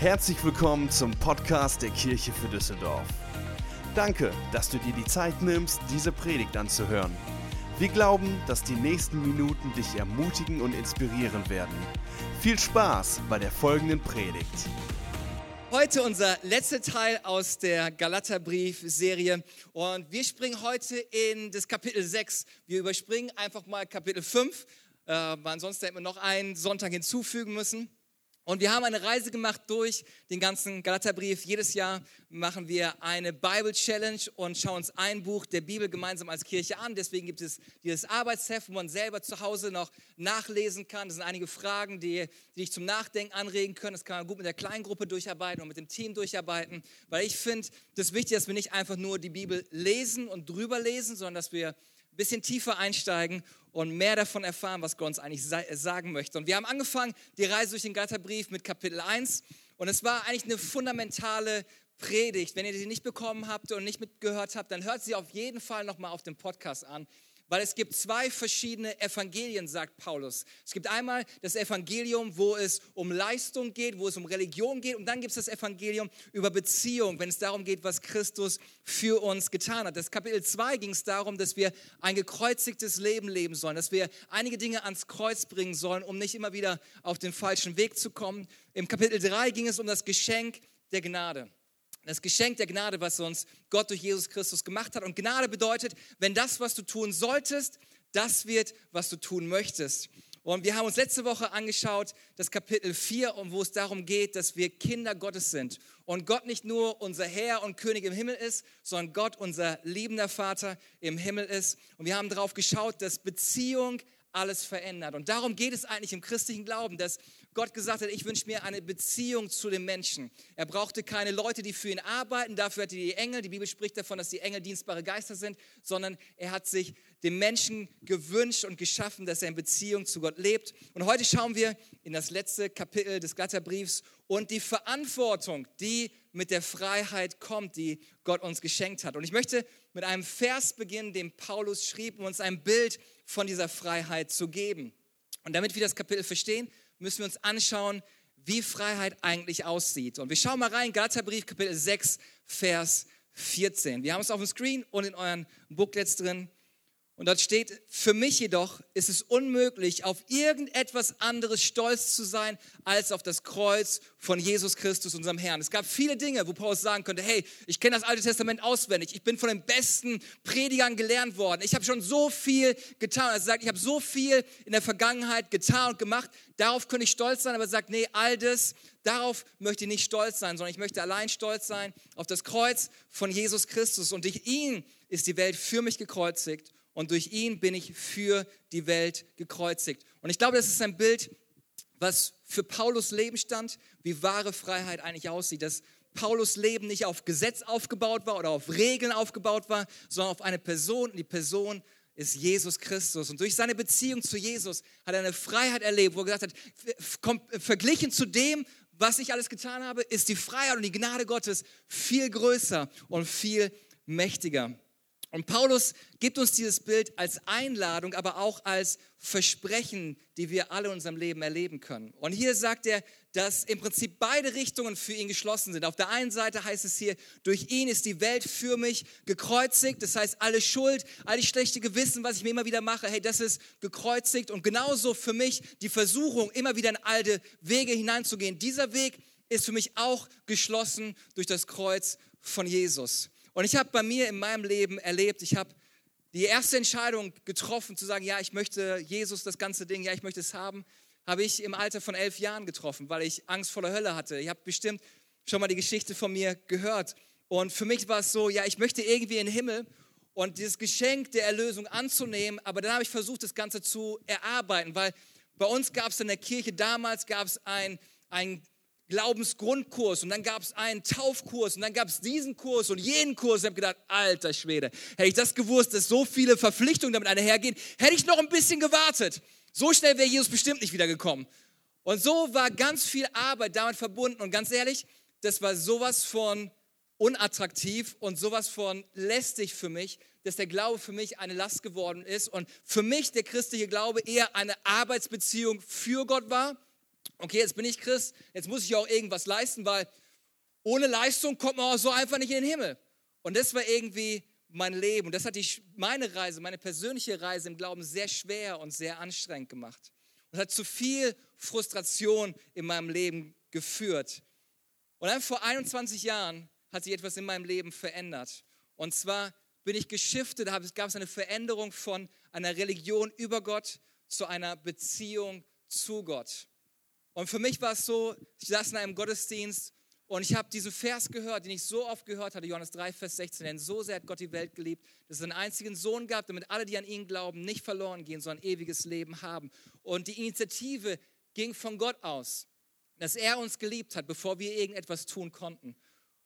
Herzlich willkommen zum Podcast der Kirche für Düsseldorf. Danke, dass du dir die Zeit nimmst, diese Predigt anzuhören. Wir glauben, dass die nächsten Minuten dich ermutigen und inspirieren werden. Viel Spaß bei der folgenden Predigt. Heute unser letzter Teil aus der Galaterbrief-Serie und wir springen heute in das Kapitel 6. Wir überspringen einfach mal Kapitel 5, äh, weil ansonsten hätten wir noch einen Sonntag hinzufügen müssen. Und wir haben eine Reise gemacht durch den ganzen Galaterbrief. Jedes Jahr machen wir eine Bible Challenge und schauen uns ein Buch der Bibel gemeinsam als Kirche an. Deswegen gibt es dieses Arbeitsheft, wo man selber zu Hause noch nachlesen kann. Das sind einige Fragen, die, die dich zum Nachdenken anregen können. Das kann man gut mit der Kleingruppe durcharbeiten und mit dem Team durcharbeiten. Weil ich finde, das ist wichtig, dass wir nicht einfach nur die Bibel lesen und drüber lesen, sondern dass wir bisschen tiefer einsteigen und mehr davon erfahren, was Gott uns eigentlich sagen möchte. Und wir haben angefangen, die Reise durch den Galaterbrief mit Kapitel 1. Und es war eigentlich eine fundamentale Predigt. Wenn ihr sie nicht bekommen habt und nicht mitgehört habt, dann hört sie auf jeden Fall nochmal auf dem Podcast an weil es gibt zwei verschiedene Evangelien, sagt Paulus. Es gibt einmal das Evangelium, wo es um Leistung geht, wo es um Religion geht und dann gibt es das Evangelium über Beziehung, wenn es darum geht, was Christus für uns getan hat. Das Kapitel 2 ging es darum, dass wir ein gekreuzigtes Leben leben sollen, dass wir einige Dinge ans Kreuz bringen sollen, um nicht immer wieder auf den falschen Weg zu kommen. Im Kapitel 3 ging es um das Geschenk der Gnade. Das Geschenk der Gnade, was uns Gott durch Jesus Christus gemacht hat. Und Gnade bedeutet, wenn das, was du tun solltest, das wird, was du tun möchtest. Und wir haben uns letzte Woche angeschaut, das Kapitel 4, wo es darum geht, dass wir Kinder Gottes sind. Und Gott nicht nur unser Herr und König im Himmel ist, sondern Gott unser liebender Vater im Himmel ist. Und wir haben darauf geschaut, dass Beziehung alles verändert. Und darum geht es eigentlich im christlichen Glauben, dass Gott gesagt hat, ich wünsche mir eine Beziehung zu den Menschen. Er brauchte keine Leute, die für ihn arbeiten, dafür hat er die Engel, die Bibel spricht davon, dass die Engel dienstbare Geister sind, sondern er hat sich dem Menschen gewünscht und geschaffen, dass er in Beziehung zu Gott lebt. Und heute schauen wir in das letzte Kapitel des Glatterbriefs und die Verantwortung, die mit der Freiheit kommt, die Gott uns geschenkt hat. Und ich möchte mit einem Vers beginnen, den Paulus schrieb, um uns ein Bild von dieser Freiheit zu geben. Und damit wir das Kapitel verstehen, müssen wir uns anschauen, wie Freiheit eigentlich aussieht. Und wir schauen mal rein, Galaterbrief, Kapitel 6, Vers 14. Wir haben es auf dem Screen und in euren Booklets drin. Und dort steht, für mich jedoch ist es unmöglich, auf irgendetwas anderes stolz zu sein, als auf das Kreuz von Jesus Christus, unserem Herrn. Es gab viele Dinge, wo Paulus sagen könnte, hey, ich kenne das Alte Testament auswendig, ich bin von den besten Predigern gelernt worden, ich habe schon so viel getan. Er sagt, ich habe so viel in der Vergangenheit getan und gemacht, darauf könnte ich stolz sein, aber er sagt, nee, all das, darauf möchte ich nicht stolz sein, sondern ich möchte allein stolz sein auf das Kreuz von Jesus Christus. Und durch ihn ist die Welt für mich gekreuzigt und durch ihn bin ich für die Welt gekreuzigt. Und ich glaube, das ist ein Bild, was für Paulus Leben stand, wie wahre Freiheit eigentlich aussieht. Dass Paulus Leben nicht auf Gesetz aufgebaut war oder auf Regeln aufgebaut war, sondern auf eine Person. Und die Person ist Jesus Christus. Und durch seine Beziehung zu Jesus hat er eine Freiheit erlebt, wo er gesagt hat, verglichen zu dem, was ich alles getan habe, ist die Freiheit und die Gnade Gottes viel größer und viel mächtiger. Und Paulus gibt uns dieses Bild als Einladung, aber auch als Versprechen, die wir alle in unserem Leben erleben können. Und hier sagt er, dass im Prinzip beide Richtungen für ihn geschlossen sind. Auf der einen Seite heißt es hier, durch ihn ist die Welt für mich gekreuzigt. Das heißt, alle Schuld, all die schlechte Gewissen, was ich mir immer wieder mache, hey, das ist gekreuzigt. Und genauso für mich die Versuchung, immer wieder in alte Wege hineinzugehen. Dieser Weg ist für mich auch geschlossen durch das Kreuz von Jesus. Und ich habe bei mir in meinem Leben erlebt, ich habe die erste Entscheidung getroffen, zu sagen, ja, ich möchte Jesus, das ganze Ding, ja, ich möchte es haben, habe ich im Alter von elf Jahren getroffen, weil ich Angst vor der Hölle hatte. Ich habe bestimmt schon mal die Geschichte von mir gehört. Und für mich war es so, ja, ich möchte irgendwie in den Himmel und dieses Geschenk der Erlösung anzunehmen, aber dann habe ich versucht, das Ganze zu erarbeiten, weil bei uns gab es in der Kirche damals gab es ein, ein Glaubensgrundkurs und dann gab es einen Taufkurs und dann gab es diesen Kurs und jeden Kurs. Ich habe gedacht, alter Schwede, hätte ich das gewusst, dass so viele Verpflichtungen damit einhergehen, hätte ich noch ein bisschen gewartet. So schnell wäre Jesus bestimmt nicht wiedergekommen. Und so war ganz viel Arbeit damit verbunden und ganz ehrlich, das war sowas von unattraktiv und sowas von lästig für mich, dass der Glaube für mich eine Last geworden ist und für mich der christliche Glaube eher eine Arbeitsbeziehung für Gott war okay, jetzt bin ich Christ, jetzt muss ich auch irgendwas leisten, weil ohne Leistung kommt man auch so einfach nicht in den Himmel. Und das war irgendwie mein Leben. Und das hat die, meine Reise, meine persönliche Reise im Glauben sehr schwer und sehr anstrengend gemacht. Und hat zu viel Frustration in meinem Leben geführt. Und dann vor 21 Jahren hat sich etwas in meinem Leben verändert. Und zwar bin ich geschiftet, da gab es eine Veränderung von einer Religion über Gott zu einer Beziehung zu Gott. Und für mich war es so, ich saß in einem Gottesdienst und ich habe diesen Vers gehört, den ich so oft gehört hatte, Johannes 3, Vers 16, denn so sehr hat Gott die Welt geliebt, dass es einen einzigen Sohn gab, damit alle, die an ihn glauben, nicht verloren gehen, sondern ewiges Leben haben. Und die Initiative ging von Gott aus, dass er uns geliebt hat, bevor wir irgendetwas tun konnten.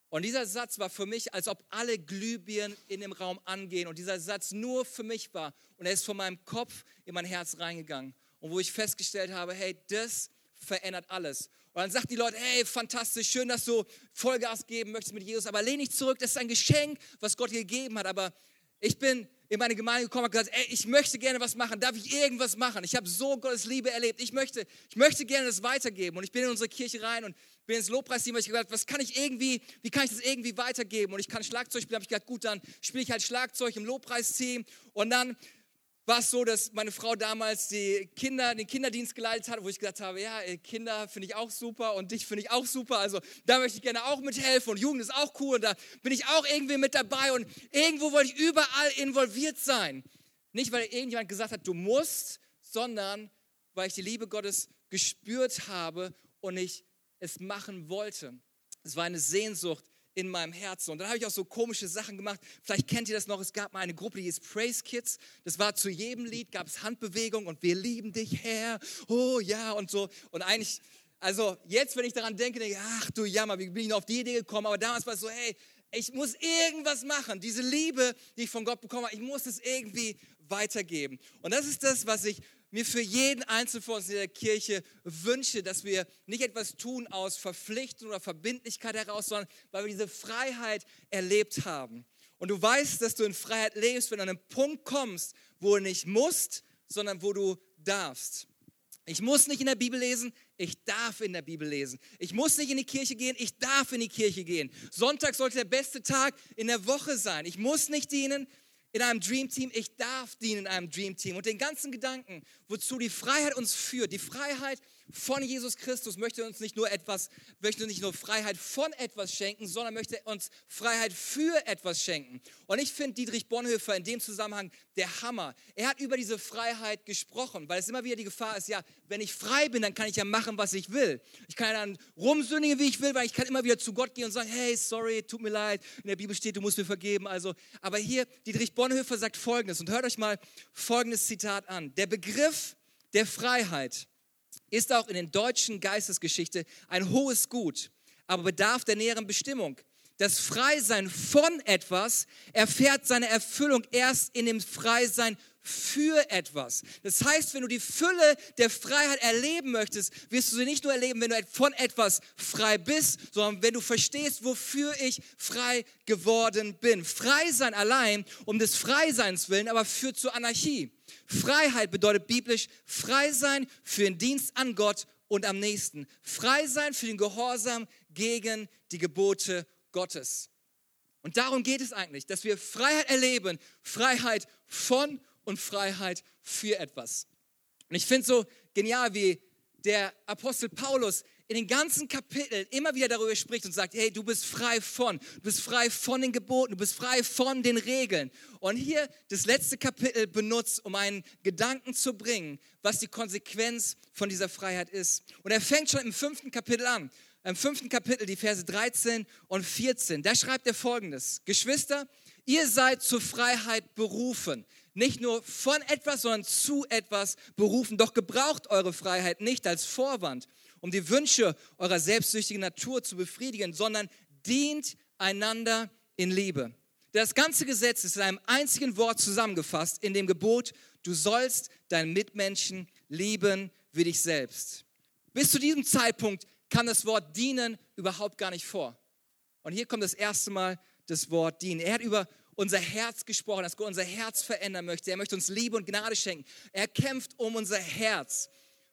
Und dieser Satz war für mich, als ob alle Glühbirnen in dem Raum angehen und dieser Satz nur für mich war. Und er ist von meinem Kopf in mein Herz reingegangen. Und wo ich festgestellt habe, hey, das verändert alles. Und dann sagt die Leute, hey, fantastisch, schön, dass du Vollgas geben möchtest mit Jesus, aber lehn nicht zurück, das ist ein Geschenk, was Gott dir gegeben hat. Aber ich bin in meine Gemeinde gekommen und gesagt, ey, ich möchte gerne was machen. Darf ich irgendwas machen? Ich habe so Gottes Liebe erlebt. Ich möchte, ich möchte gerne das weitergeben. Und ich bin in unsere Kirche rein und bin ins Lobpreisteam, weil ich gesagt was kann ich irgendwie, wie kann ich das irgendwie weitergeben? Und ich kann Schlagzeug spielen. habe ich gesagt, gut, dann spiele ich halt Schlagzeug im Lobpreisteam. Und dann war es so, dass meine Frau damals die Kinder, den Kinderdienst geleitet hat, wo ich gesagt habe, ja, Kinder finde ich auch super und dich finde ich auch super. Also da möchte ich gerne auch mithelfen und Jugend ist auch cool und da bin ich auch irgendwie mit dabei und irgendwo wollte ich überall involviert sein. Nicht, weil irgendjemand gesagt hat, du musst, sondern weil ich die Liebe Gottes gespürt habe und ich es machen wollte. Es war eine Sehnsucht in meinem Herzen. Und dann habe ich auch so komische Sachen gemacht. Vielleicht kennt ihr das noch. Es gab mal eine Gruppe, die hieß Praise Kids. Das war zu jedem Lied, gab es Handbewegung und wir lieben dich, Herr. Oh ja und so. Und eigentlich, also jetzt, wenn ich daran denke, denke ich, ach du Jammer, wie bin ich noch auf die Idee gekommen? Aber damals war es so, hey, ich muss irgendwas machen. Diese Liebe, die ich von Gott bekomme, ich muss es irgendwie weitergeben. Und das ist das, was ich mir für jeden Einzelnen von uns in der Kirche wünsche, dass wir nicht etwas tun aus Verpflichtung oder Verbindlichkeit heraus, sondern weil wir diese Freiheit erlebt haben. Und du weißt, dass du in Freiheit lebst, wenn du an einen Punkt kommst, wo du nicht musst, sondern wo du darfst. Ich muss nicht in der Bibel lesen, ich darf in der Bibel lesen. Ich muss nicht in die Kirche gehen, ich darf in die Kirche gehen. Sonntag sollte der beste Tag in der Woche sein. Ich muss nicht dienen, in einem Dream Team, ich darf dienen in einem Dream Team. Und den ganzen Gedanken, wozu die Freiheit uns führt, die Freiheit von Jesus Christus möchte uns nicht nur etwas, möchte nicht nur Freiheit von etwas schenken, sondern möchte uns Freiheit für etwas schenken. Und ich finde Dietrich Bonhoeffer in dem Zusammenhang der Hammer. Er hat über diese Freiheit gesprochen, weil es immer wieder die Gefahr ist, ja, wenn ich frei bin, dann kann ich ja machen, was ich will. Ich kann ja dann rumsündigen, wie ich will, weil ich kann immer wieder zu Gott gehen und sagen, hey, sorry, tut mir leid. In der Bibel steht, du musst mir vergeben. Also, aber hier, Dietrich Bonhoeffer sagt Folgendes und hört euch mal folgendes Zitat an. Der Begriff der Freiheit ist auch in der deutschen Geistesgeschichte ein hohes Gut, aber bedarf der näheren Bestimmung. Das Freisein von etwas erfährt seine Erfüllung erst in dem Freisein für etwas. Das heißt, wenn du die Fülle der Freiheit erleben möchtest, wirst du sie nicht nur erleben, wenn du von etwas frei bist, sondern wenn du verstehst, wofür ich frei geworden bin. Frei sein allein um des Freiseins willen, aber führt zur Anarchie. Freiheit bedeutet biblisch frei sein für den Dienst an Gott und am nächsten. Frei sein für den Gehorsam gegen die Gebote Gottes. Und darum geht es eigentlich, dass wir Freiheit erleben, Freiheit von und Freiheit für etwas. Und ich finde so genial, wie der Apostel Paulus in den ganzen Kapiteln immer wieder darüber spricht und sagt, hey, du bist frei von, du bist frei von den Geboten, du bist frei von den Regeln. Und hier das letzte Kapitel benutzt, um einen Gedanken zu bringen, was die Konsequenz von dieser Freiheit ist. Und er fängt schon im fünften Kapitel an. Im fünften Kapitel, die Verse 13 und 14. Da schreibt er folgendes. Geschwister, ihr seid zur Freiheit berufen nicht nur von etwas, sondern zu etwas berufen. Doch gebraucht eure Freiheit nicht als Vorwand, um die Wünsche eurer selbstsüchtigen Natur zu befriedigen, sondern dient einander in Liebe. Das ganze Gesetz ist in einem einzigen Wort zusammengefasst, in dem Gebot, du sollst deinen Mitmenschen lieben wie dich selbst. Bis zu diesem Zeitpunkt kam das Wort dienen überhaupt gar nicht vor. Und hier kommt das erste Mal das Wort dienen. Er hat über unser Herz gesprochen, dass Gott unser Herz verändern möchte. Er möchte uns Liebe und Gnade schenken. Er kämpft um unser Herz.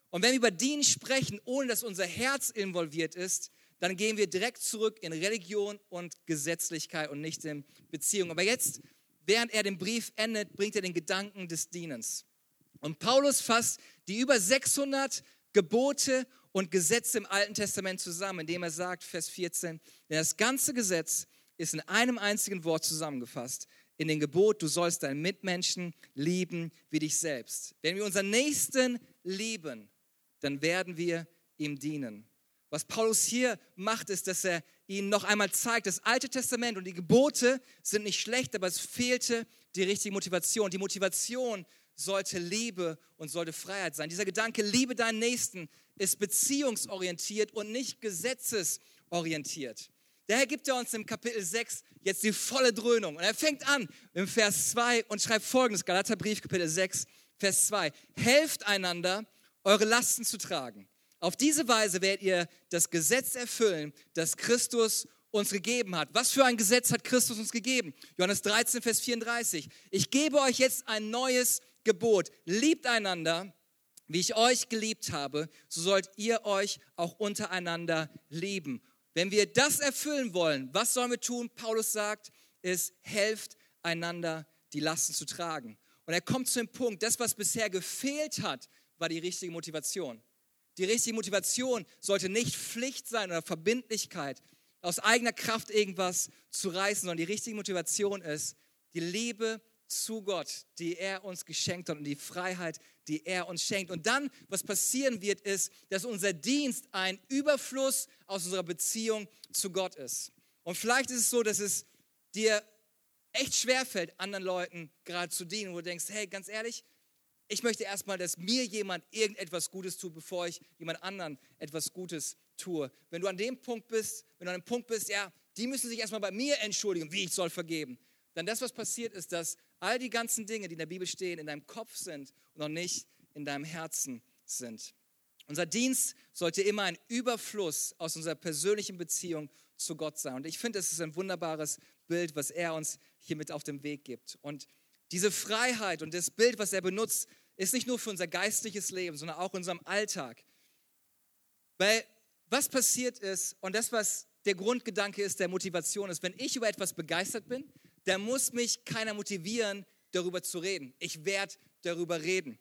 Und wenn wir über Dienen sprechen, ohne dass unser Herz involviert ist, dann gehen wir direkt zurück in Religion und Gesetzlichkeit und nicht in Beziehung. Aber jetzt, während er den Brief endet, bringt er den Gedanken des Dienens. Und Paulus fasst die über 600 Gebote und Gesetze im Alten Testament zusammen, indem er sagt, Vers 14, denn das ganze Gesetz ist in einem einzigen Wort zusammengefasst, in dem Gebot, du sollst deinen Mitmenschen lieben wie dich selbst. Wenn wir unseren Nächsten lieben, dann werden wir ihm dienen. Was Paulus hier macht, ist, dass er ihnen noch einmal zeigt, das Alte Testament und die Gebote sind nicht schlecht, aber es fehlte die richtige Motivation. Die Motivation sollte Liebe und sollte Freiheit sein. Dieser Gedanke, liebe deinen Nächsten, ist beziehungsorientiert und nicht gesetzesorientiert. Daher gibt er uns im Kapitel 6 jetzt die volle Dröhnung. Und er fängt an im Vers 2 und schreibt folgendes, Galaterbrief, Kapitel 6, Vers 2. Helft einander, eure Lasten zu tragen. Auf diese Weise werdet ihr das Gesetz erfüllen, das Christus uns gegeben hat. Was für ein Gesetz hat Christus uns gegeben? Johannes 13, Vers 34. Ich gebe euch jetzt ein neues Gebot. Liebt einander, wie ich euch geliebt habe, so sollt ihr euch auch untereinander lieben. Wenn wir das erfüllen wollen, was sollen wir tun? Paulus sagt, ist, helft einander die Lasten zu tragen. Und er kommt zu dem Punkt, das, was bisher gefehlt hat, war die richtige Motivation. Die richtige Motivation sollte nicht Pflicht sein oder Verbindlichkeit, aus eigener Kraft irgendwas zu reißen, sondern die richtige Motivation ist die Liebe zu Gott, die er uns geschenkt hat und die Freiheit, die er uns schenkt. Und dann, was passieren wird, ist, dass unser Dienst ein Überfluss aus unserer Beziehung zu Gott ist. Und vielleicht ist es so, dass es dir echt schwerfällt, anderen Leuten gerade zu dienen, wo du denkst, hey, ganz ehrlich, ich möchte erstmal, dass mir jemand irgendetwas Gutes tut, bevor ich jemand anderen etwas Gutes tue. Wenn du an dem Punkt bist, wenn du an dem Punkt bist, ja, die müssen sich erstmal bei mir entschuldigen, wie ich soll vergeben. Dann das, was passiert ist, dass all die ganzen Dinge, die in der Bibel stehen, in deinem Kopf sind und noch nicht in deinem Herzen sind. Unser Dienst sollte immer ein Überfluss aus unserer persönlichen Beziehung zu Gott sein. Und ich finde, das ist ein wunderbares Bild, was er uns hier mit auf den Weg gibt. Und diese Freiheit und das Bild, was er benutzt, ist nicht nur für unser geistliches Leben, sondern auch in unserem Alltag. Weil was passiert ist, und das, was der Grundgedanke ist, der Motivation ist, wenn ich über etwas begeistert bin, da muss mich keiner motivieren, darüber zu reden. Ich werde darüber reden.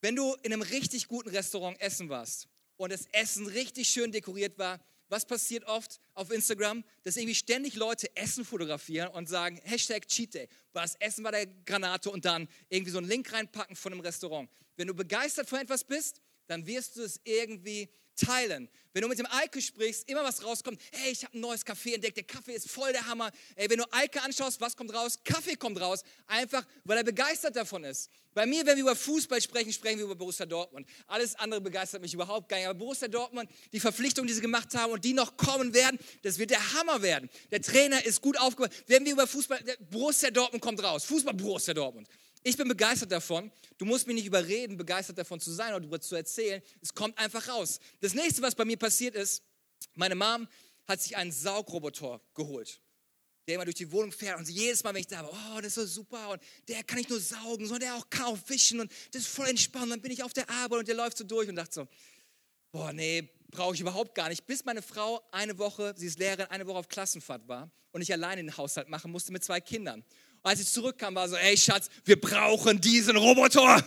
Wenn du in einem richtig guten Restaurant essen warst und das Essen richtig schön dekoriert war, was passiert oft auf Instagram? Dass irgendwie ständig Leute Essen fotografieren und sagen, Hashtag Cheat Day. Das Essen war der Granate und dann irgendwie so einen Link reinpacken von einem Restaurant. Wenn du begeistert von etwas bist, dann wirst du es irgendwie teilen. Wenn du mit dem Eike sprichst, immer was rauskommt, hey, ich habe ein neues Kaffee entdeckt, der Kaffee ist voll der Hammer. Ey, wenn du Eike anschaust, was kommt raus? Kaffee kommt raus, einfach weil er begeistert davon ist. Bei mir, wenn wir über Fußball sprechen, sprechen wir über Borussia Dortmund. Alles andere begeistert mich überhaupt gar nicht. Aber Borussia Dortmund, die Verpflichtungen, die sie gemacht haben und die noch kommen werden, das wird der Hammer werden. Der Trainer ist gut aufgebaut. Wenn wir über Fußball, Borussia Dortmund kommt raus. Fußball Borussia Dortmund. Ich bin begeistert davon. Du musst mich nicht überreden, begeistert davon zu sein oder darüber zu erzählen. Es kommt einfach raus. Das nächste, was bei mir passiert ist, meine Mom hat sich einen Saugroboter geholt, der immer durch die Wohnung fährt und jedes Mal, wenn ich da war, oh, das ist so super und der kann nicht nur saugen, sondern der auch kann auch wischen und das ist voll entspannt. Dann bin ich auf der Arbeit und der läuft so durch und dachte so, boah, nee, brauche ich überhaupt gar nicht. Bis meine Frau eine Woche, sie ist Lehrerin, eine Woche auf Klassenfahrt war und ich alleine den Haushalt machen musste mit zwei Kindern als ich zurückkam, war so, ey Schatz, wir brauchen diesen Roboter.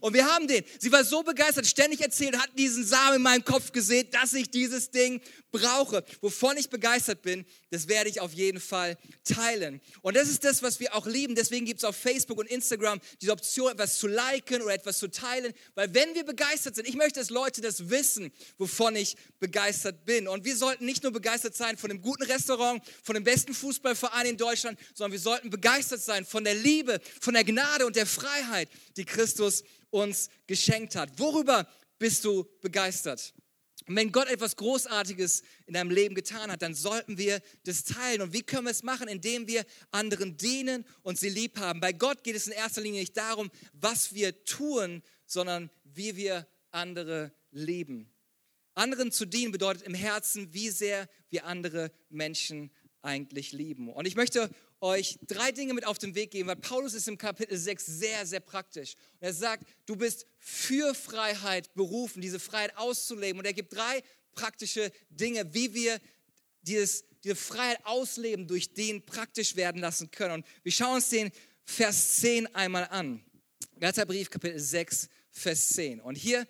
Und wir haben den. Sie war so begeistert, ständig erzählt, hat diesen Samen in meinem Kopf gesehen, dass ich dieses Ding brauche. Wovon ich begeistert bin, das werde ich auf jeden Fall teilen. Und das ist das, was wir auch lieben. Deswegen gibt es auf Facebook und Instagram diese Option, etwas zu liken oder etwas zu teilen. Weil wenn wir begeistert sind, ich möchte, dass Leute das wissen, wovon ich begeistert bin. Und wir sollten nicht nur begeistert sein von einem guten Restaurant, von dem besten Fußballverein in Deutschland, sondern wir sollten begeistert sein von der Liebe, von der Gnade und der Freiheit, die Christus uns geschenkt hat. Worüber bist du begeistert? Und wenn Gott etwas Großartiges in deinem Leben getan hat, dann sollten wir das teilen. Und wie können wir es machen? Indem wir anderen dienen und sie lieb haben. Bei Gott geht es in erster Linie nicht darum, was wir tun, sondern wie wir andere lieben. Anderen zu dienen bedeutet im Herzen, wie sehr wir andere Menschen eigentlich lieben. Und ich möchte euch drei Dinge mit auf den Weg geben, weil Paulus ist im Kapitel 6 sehr, sehr praktisch. Und er sagt, du bist für Freiheit berufen, diese Freiheit auszuleben. Und er gibt drei praktische Dinge, wie wir dieses, diese Freiheit ausleben, durch den praktisch werden lassen können. Und wir schauen uns den Vers 10 einmal an. Galaterbrief, Kapitel 6, Vers 10. Und hier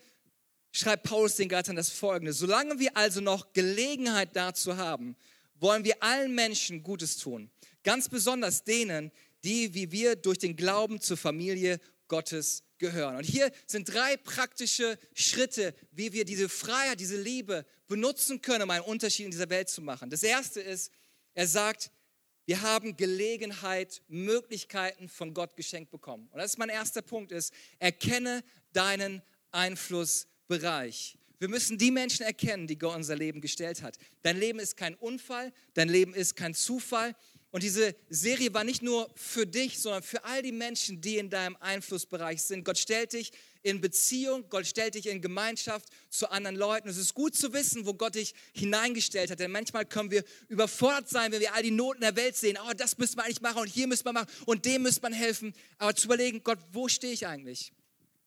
schreibt Paulus den Galatern das folgende. Solange wir also noch Gelegenheit dazu haben, wollen wir allen Menschen Gutes tun. Ganz besonders denen, die wie wir durch den Glauben zur Familie Gottes gehören. Und hier sind drei praktische Schritte, wie wir diese Freiheit, diese Liebe benutzen können, um einen Unterschied in dieser Welt zu machen. Das erste ist, er sagt, wir haben Gelegenheit, Möglichkeiten von Gott geschenkt bekommen. Und das ist mein erster Punkt, ist, erkenne deinen Einflussbereich. Wir müssen die Menschen erkennen, die Gott unser Leben gestellt hat. Dein Leben ist kein Unfall, dein Leben ist kein Zufall. Und diese Serie war nicht nur für dich, sondern für all die Menschen, die in deinem Einflussbereich sind. Gott stellt dich in Beziehung, Gott stellt dich in Gemeinschaft zu anderen Leuten. Es ist gut zu wissen, wo Gott dich hineingestellt hat. Denn manchmal können wir überfordert sein, wenn wir all die Noten der Welt sehen. Oh, das müssen wir eigentlich machen und hier müssen wir machen und dem müsste man helfen. Aber zu überlegen, Gott, wo stehe ich eigentlich?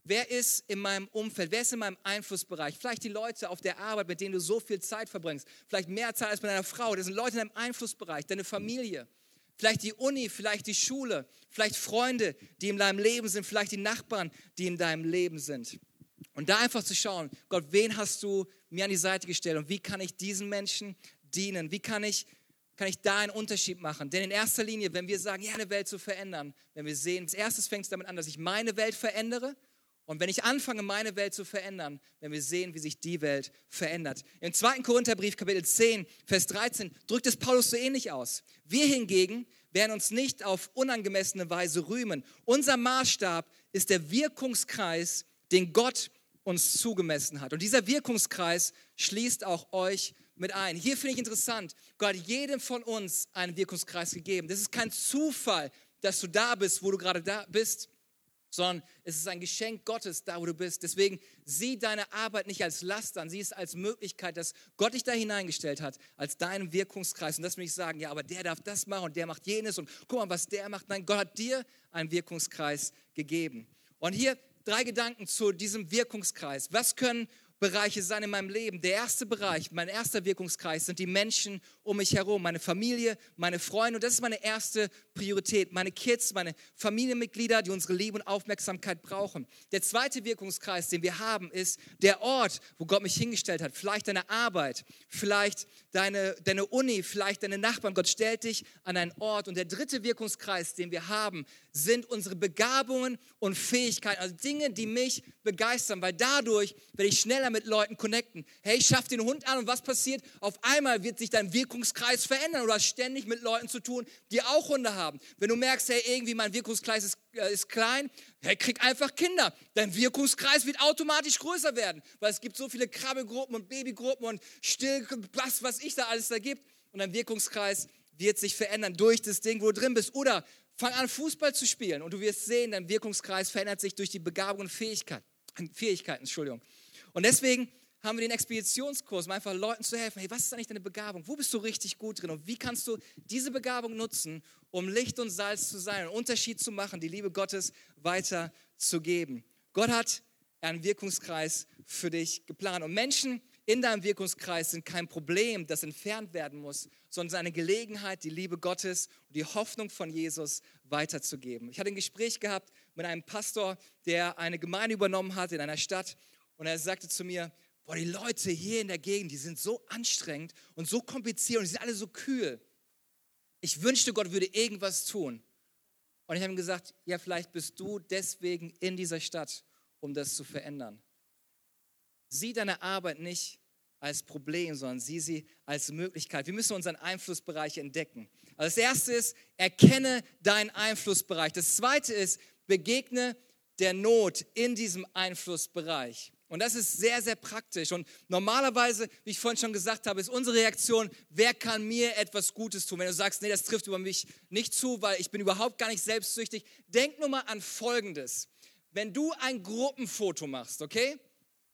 Wer ist in meinem Umfeld? Wer ist in meinem Einflussbereich? Vielleicht die Leute auf der Arbeit, mit denen du so viel Zeit verbringst. Vielleicht mehr Zeit als mit deiner Frau. Das sind Leute in deinem Einflussbereich, deine Familie. Vielleicht die Uni, vielleicht die Schule. Vielleicht Freunde, die in deinem Leben sind. Vielleicht die Nachbarn, die in deinem Leben sind. Und da einfach zu schauen, Gott, wen hast du mir an die Seite gestellt und wie kann ich diesen Menschen dienen? Wie kann ich, kann ich da einen Unterschied machen? Denn in erster Linie, wenn wir sagen, ja, eine Welt zu verändern, wenn wir sehen, als erstes fängt es damit an, dass ich meine Welt verändere und wenn ich anfange, meine Welt zu verändern, werden wir sehen, wie sich die Welt verändert. Im 2. Korintherbrief, Kapitel 10, Vers 13, drückt es Paulus so ähnlich aus. Wir hingegen werden uns nicht auf unangemessene Weise rühmen. Unser Maßstab ist der Wirkungskreis, den Gott uns zugemessen hat. Und dieser Wirkungskreis schließt auch euch mit ein. Hier finde ich interessant, Gott hat jedem von uns einen Wirkungskreis gegeben. Das ist kein Zufall, dass du da bist, wo du gerade da bist sondern es ist ein Geschenk Gottes, da wo du bist. Deswegen sieh deine Arbeit nicht als Last an, sieh es als Möglichkeit, dass Gott dich da hineingestellt hat, als deinen Wirkungskreis. Und das will ich sagen, ja, aber der darf das machen und der macht jenes und guck mal, was der macht. Nein, Gott hat dir einen Wirkungskreis gegeben. Und hier drei Gedanken zu diesem Wirkungskreis. Was können Bereiche sein in meinem Leben. Der erste Bereich, mein erster Wirkungskreis sind die Menschen um mich herum, meine Familie, meine Freunde. Und das ist meine erste Priorität. Meine Kids, meine Familienmitglieder, die unsere Liebe und Aufmerksamkeit brauchen. Der zweite Wirkungskreis, den wir haben, ist der Ort, wo Gott mich hingestellt hat. Vielleicht deine Arbeit, vielleicht deine, deine Uni, vielleicht deine Nachbarn. Gott stellt dich an einen Ort. Und der dritte Wirkungskreis, den wir haben, sind unsere Begabungen und Fähigkeiten. Also Dinge, die mich begeistern, weil dadurch werde ich schneller mit Leuten connecten. Hey, ich schaffe den Hund an und was passiert? Auf einmal wird sich dein Wirkungskreis verändern. Du hast ständig mit Leuten zu tun, die auch Hunde haben haben. Wenn du merkst, hey, irgendwie mein Wirkungskreis ist, äh, ist klein, hey, krieg einfach Kinder. Dein Wirkungskreis wird automatisch größer werden, weil es gibt so viele Krabbelgruppen und Babygruppen und Still, was, was ich da alles da gibt. Und dein Wirkungskreis wird sich verändern durch das Ding, wo du drin bist. Oder fang an, Fußball zu spielen und du wirst sehen, dein Wirkungskreis verändert sich durch die Begabung und Fähigkeit, Fähigkeiten. Entschuldigung. Und deswegen haben wir den Expeditionskurs, um einfach Leuten zu helfen. Hey, was ist eigentlich deine Begabung? Wo bist du richtig gut drin? Und wie kannst du diese Begabung nutzen, um Licht und Salz zu sein, einen Unterschied zu machen, die Liebe Gottes weiterzugeben? Gott hat einen Wirkungskreis für dich geplant. Und Menschen in deinem Wirkungskreis sind kein Problem, das entfernt werden muss, sondern eine Gelegenheit, die Liebe Gottes und die Hoffnung von Jesus weiterzugeben. Ich hatte ein Gespräch gehabt mit einem Pastor, der eine Gemeinde übernommen hat in einer Stadt. Und er sagte zu mir, boah, die Leute hier in der Gegend, die sind so anstrengend und so kompliziert und die sind alle so kühl. Ich wünschte, Gott würde irgendwas tun. Und ich habe ihm gesagt, ja, vielleicht bist du deswegen in dieser Stadt, um das zu verändern. Sieh deine Arbeit nicht als Problem, sondern sieh sie als Möglichkeit. Wir müssen unseren Einflussbereich entdecken. Also das erste ist, erkenne deinen Einflussbereich. Das zweite ist, begegne der Not in diesem Einflussbereich. Und das ist sehr, sehr praktisch. Und normalerweise, wie ich vorhin schon gesagt habe, ist unsere Reaktion, wer kann mir etwas Gutes tun? Wenn du sagst, nee, das trifft über mich nicht zu, weil ich bin überhaupt gar nicht selbstsüchtig, denk nur mal an Folgendes. Wenn du ein Gruppenfoto machst, okay?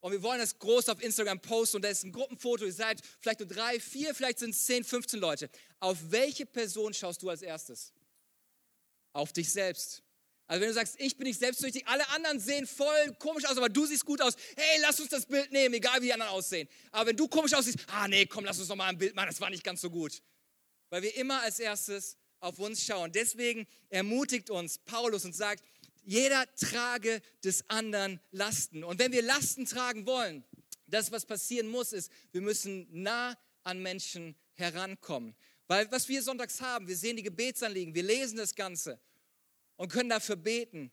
Und wir wollen das groß auf Instagram posten und da ist ein Gruppenfoto, ihr seid vielleicht nur drei, vier, vielleicht sind es zehn, 15 Leute. Auf welche Person schaust du als erstes? auf dich selbst. Also wenn du sagst, ich bin nicht selbstsüchtig, alle anderen sehen voll komisch aus, aber du siehst gut aus. Hey, lass uns das Bild nehmen, egal wie die anderen aussehen. Aber wenn du komisch aussiehst, ah nee, komm, lass uns noch mal ein Bild machen, das war nicht ganz so gut. Weil wir immer als erstes auf uns schauen. Deswegen ermutigt uns Paulus und sagt, jeder trage des anderen Lasten. Und wenn wir Lasten tragen wollen, das, was passieren muss, ist, wir müssen nah an Menschen herankommen. Weil was wir sonntags haben, wir sehen die Gebetsanliegen, wir lesen das Ganze und können dafür beten.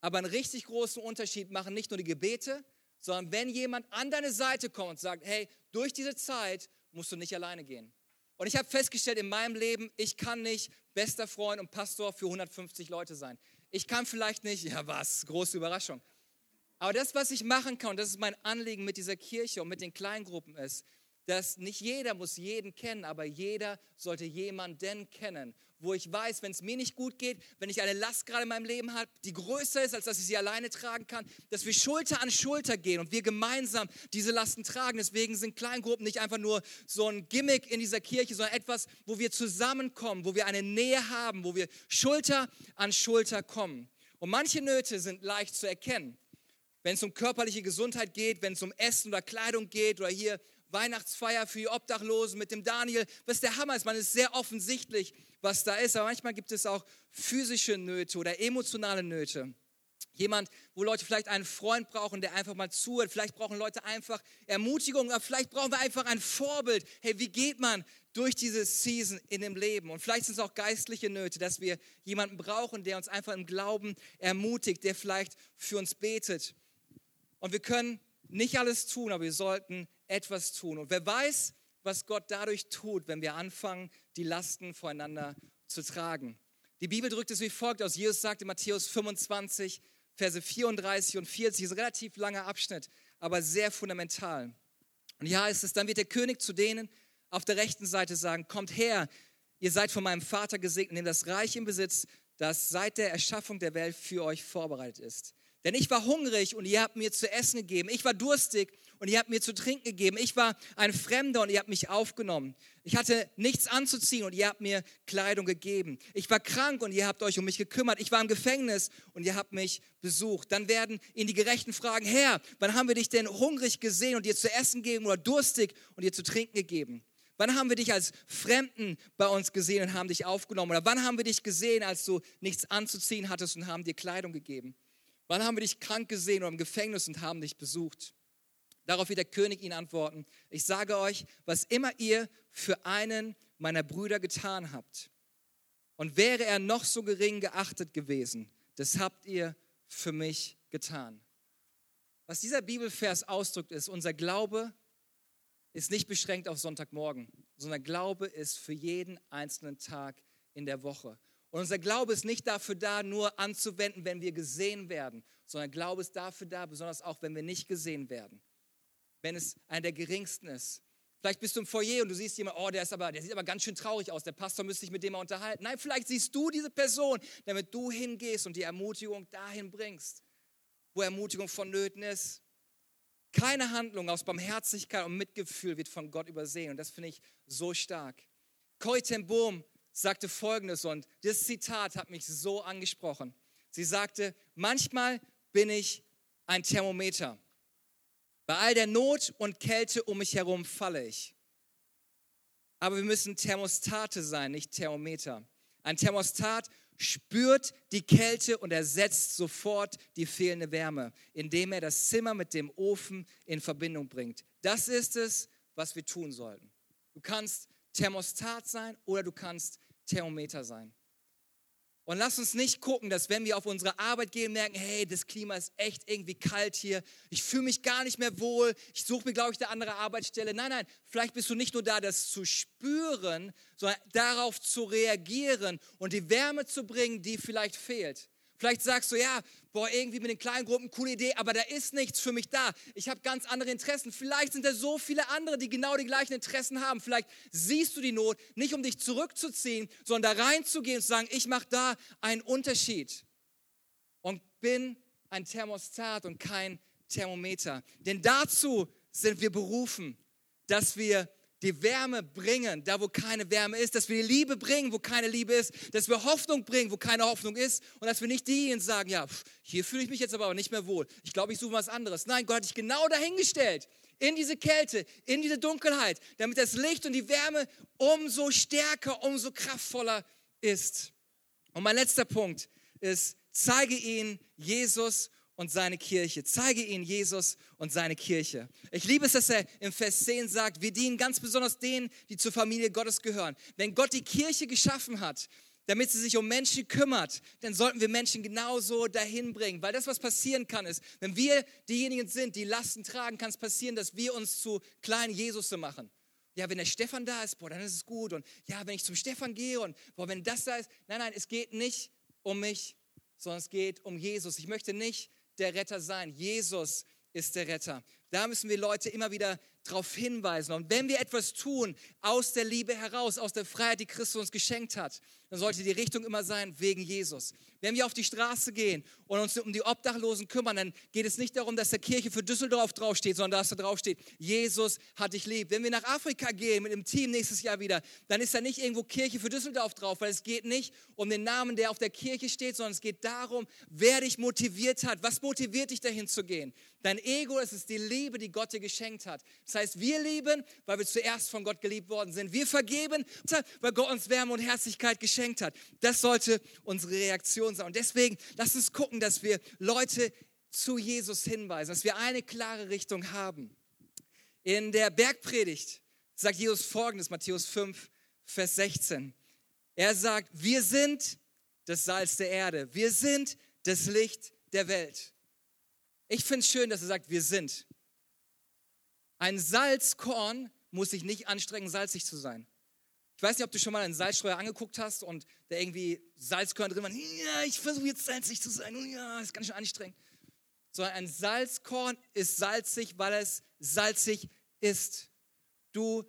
Aber einen richtig großen Unterschied machen nicht nur die Gebete, sondern wenn jemand an deine Seite kommt und sagt, hey, durch diese Zeit musst du nicht alleine gehen. Und ich habe festgestellt in meinem Leben, ich kann nicht bester Freund und Pastor für 150 Leute sein. Ich kann vielleicht nicht, ja was, große Überraschung. Aber das, was ich machen kann, und das ist mein Anliegen mit dieser Kirche und mit den Kleingruppen ist, dass nicht jeder muss jeden kennen, aber jeder sollte jemanden kennen, wo ich weiß, wenn es mir nicht gut geht, wenn ich eine Last gerade in meinem Leben habe, die größer ist, als dass ich sie alleine tragen kann, dass wir Schulter an Schulter gehen und wir gemeinsam diese Lasten tragen. Deswegen sind Kleingruppen nicht einfach nur so ein Gimmick in dieser Kirche, sondern etwas, wo wir zusammenkommen, wo wir eine Nähe haben, wo wir Schulter an Schulter kommen. Und manche Nöte sind leicht zu erkennen. Wenn es um körperliche Gesundheit geht, wenn es um Essen oder Kleidung geht oder hier Weihnachtsfeier für die Obdachlosen mit dem Daniel, was der Hammer ist. Man ist sehr offensichtlich, was da ist. Aber manchmal gibt es auch physische Nöte oder emotionale Nöte. Jemand, wo Leute vielleicht einen Freund brauchen, der einfach mal zuhört. Vielleicht brauchen Leute einfach Ermutigung, aber vielleicht brauchen wir einfach ein Vorbild. Hey, wie geht man durch diese Season in dem Leben? Und vielleicht sind es auch geistliche Nöte, dass wir jemanden brauchen, der uns einfach im Glauben ermutigt, der vielleicht für uns betet. Und wir können nicht alles tun, aber wir sollten etwas tun. Und wer weiß, was Gott dadurch tut, wenn wir anfangen, die Lasten voreinander zu tragen. Die Bibel drückt es wie folgt aus. Jesus sagt in Matthäus 25, Verse 34 und 40, ist ein relativ langer Abschnitt, aber sehr fundamental. Und ja, ist es, dann wird der König zu denen auf der rechten Seite sagen, kommt her, ihr seid von meinem Vater gesegnet, nehmt das Reich in Besitz, das seit der Erschaffung der Welt für euch vorbereitet ist. Denn ich war hungrig und ihr habt mir zu essen gegeben. Ich war durstig und ihr habt mir zu trinken gegeben. Ich war ein Fremder und ihr habt mich aufgenommen. Ich hatte nichts anzuziehen und ihr habt mir Kleidung gegeben. Ich war krank und ihr habt euch um mich gekümmert. Ich war im Gefängnis und ihr habt mich besucht. Dann werden ihn die Gerechten fragen, Herr, wann haben wir dich denn hungrig gesehen und dir zu essen gegeben oder durstig und dir zu trinken gegeben? Wann haben wir dich als Fremden bei uns gesehen und haben dich aufgenommen? Oder wann haben wir dich gesehen, als du nichts anzuziehen hattest und haben dir Kleidung gegeben? Wann haben wir dich krank gesehen oder im Gefängnis und haben dich besucht? Darauf wird der König ihnen antworten, ich sage euch, was immer ihr für einen meiner Brüder getan habt, und wäre er noch so gering geachtet gewesen, das habt ihr für mich getan. Was dieser Bibelvers ausdrückt, ist, unser Glaube ist nicht beschränkt auf Sonntagmorgen, sondern Glaube ist für jeden einzelnen Tag in der Woche. Und unser Glaube ist nicht dafür da, nur anzuwenden, wenn wir gesehen werden, sondern Glaube ist dafür da, besonders auch, wenn wir nicht gesehen werden. Wenn es einer der geringsten ist. Vielleicht bist du im Foyer und du siehst jemanden, oh, der, ist aber, der sieht aber ganz schön traurig aus, der Pastor müsste sich mit dem mal unterhalten. Nein, vielleicht siehst du diese Person, damit du hingehst und die Ermutigung dahin bringst, wo Ermutigung vonnöten ist. Keine Handlung aus Barmherzigkeit und Mitgefühl wird von Gott übersehen und das finde ich so stark. Koi ten Boom sagte Folgendes und das Zitat hat mich so angesprochen. Sie sagte, manchmal bin ich ein Thermometer. Bei all der Not und Kälte um mich herum falle ich. Aber wir müssen Thermostate sein, nicht Thermometer. Ein Thermostat spürt die Kälte und ersetzt sofort die fehlende Wärme, indem er das Zimmer mit dem Ofen in Verbindung bringt. Das ist es, was wir tun sollten. Du kannst Thermostat sein oder du kannst Thermometer sein. Und lass uns nicht gucken, dass wenn wir auf unsere Arbeit gehen, merken, hey, das Klima ist echt irgendwie kalt hier, ich fühle mich gar nicht mehr wohl, ich suche mir, glaube ich, eine andere Arbeitsstelle. Nein, nein, vielleicht bist du nicht nur da, das zu spüren, sondern darauf zu reagieren und die Wärme zu bringen, die vielleicht fehlt. Vielleicht sagst du, ja, boah, irgendwie mit den kleinen Gruppen, coole Idee, aber da ist nichts für mich da. Ich habe ganz andere Interessen. Vielleicht sind da so viele andere, die genau die gleichen Interessen haben. Vielleicht siehst du die Not, nicht um dich zurückzuziehen, sondern da reinzugehen und zu sagen, ich mache da einen Unterschied und bin ein Thermostat und kein Thermometer. Denn dazu sind wir berufen, dass wir die Wärme bringen, da wo keine Wärme ist, dass wir die Liebe bringen, wo keine Liebe ist, dass wir Hoffnung bringen, wo keine Hoffnung ist und dass wir nicht diejenigen sagen, ja, hier fühle ich mich jetzt aber nicht mehr wohl. Ich glaube, ich suche was anderes. Nein, Gott hat dich genau dahingestellt, in diese Kälte, in diese Dunkelheit, damit das Licht und die Wärme umso stärker, umso kraftvoller ist. Und mein letzter Punkt ist, zeige ihnen Jesus und seine Kirche. Zeige ihnen Jesus und seine Kirche. Ich liebe es, dass er im Vers 10 sagt, wir dienen ganz besonders denen, die zur Familie Gottes gehören. Wenn Gott die Kirche geschaffen hat, damit sie sich um Menschen kümmert, dann sollten wir Menschen genauso dahin bringen. Weil das, was passieren kann, ist, wenn wir diejenigen sind, die Lasten tragen, kann es passieren, dass wir uns zu kleinen Jesus machen. Ja, wenn der Stefan da ist, boah, dann ist es gut. Und ja, wenn ich zum Stefan gehe und boah, wenn das da ist. Nein, nein, es geht nicht um mich, sondern es geht um Jesus. Ich möchte nicht der Retter sein. Jesus ist der Retter. Da müssen wir Leute immer wieder darauf hinweisen. Und wenn wir etwas tun aus der Liebe heraus, aus der Freiheit, die Christus uns geschenkt hat, dann sollte die Richtung immer sein wegen Jesus. Wenn wir auf die Straße gehen und uns um die Obdachlosen kümmern, dann geht es nicht darum, dass der Kirche für Düsseldorf draufsteht, sondern dass da draufsteht, Jesus hat dich lieb. Wenn wir nach Afrika gehen mit dem Team nächstes Jahr wieder, dann ist da nicht irgendwo Kirche für Düsseldorf drauf, weil es geht nicht um den Namen, der auf der Kirche steht, sondern es geht darum, wer dich motiviert hat. Was motiviert dich dahin zu gehen? Dein Ego, das ist die Liebe, die Gott dir geschenkt hat. Das heißt, wir lieben, weil wir zuerst von Gott geliebt worden sind. Wir vergeben, weil Gott uns Wärme und Herzlichkeit geschenkt hat. Das sollte unsere Reaktion sein. Und deswegen, lasst uns gucken, dass wir Leute zu Jesus hinweisen, dass wir eine klare Richtung haben. In der Bergpredigt sagt Jesus folgendes, Matthäus 5, Vers 16. Er sagt, wir sind das Salz der Erde, wir sind das Licht der Welt. Ich finde es schön, dass er sagt, wir sind. Ein Salzkorn muss sich nicht anstrengen, salzig zu sein. Ich weiß nicht, ob du schon mal einen Salzstreuer angeguckt hast und da irgendwie Salzkörner drin waren. Ja, ich versuche jetzt salzig zu sein. Ja, ist ganz schön anstrengend. Sondern ein Salzkorn ist salzig, weil es salzig ist. Du